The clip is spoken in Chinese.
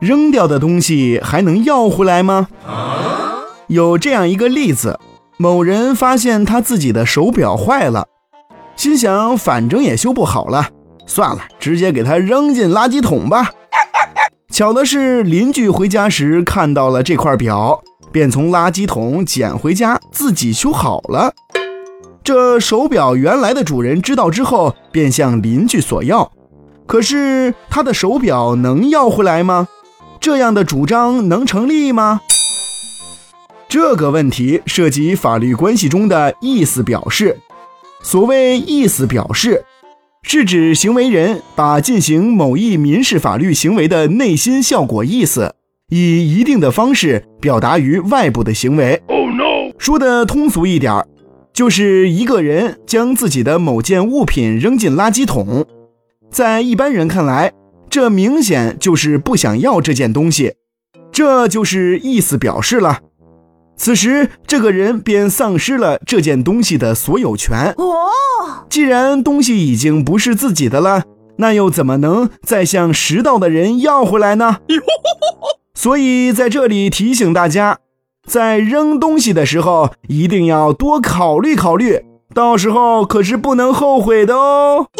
扔掉的东西还能要回来吗？有这样一个例子：某人发现他自己的手表坏了，心想反正也修不好了，算了，直接给它扔进垃圾桶吧。巧的是，邻居回家时看到了这块表，便从垃圾桶捡回家，自己修好了。这手表原来的主人知道之后，便向邻居索要。可是他的手表能要回来吗？这样的主张能成立吗？这个问题涉及法律关系中的意思表示。所谓意思表示，是指行为人把进行某一民事法律行为的内心效果意思，以一定的方式表达于外部的行为。Oh, no. 说的通俗一点，就是一个人将自己的某件物品扔进垃圾桶。在一般人看来，这明显就是不想要这件东西，这就是意思表示了。此时，这个人便丧失了这件东西的所有权。哦，既然东西已经不是自己的了，那又怎么能再向拾到的人要回来呢？所以，在这里提醒大家，在扔东西的时候，一定要多考虑考虑，到时候可是不能后悔的哦。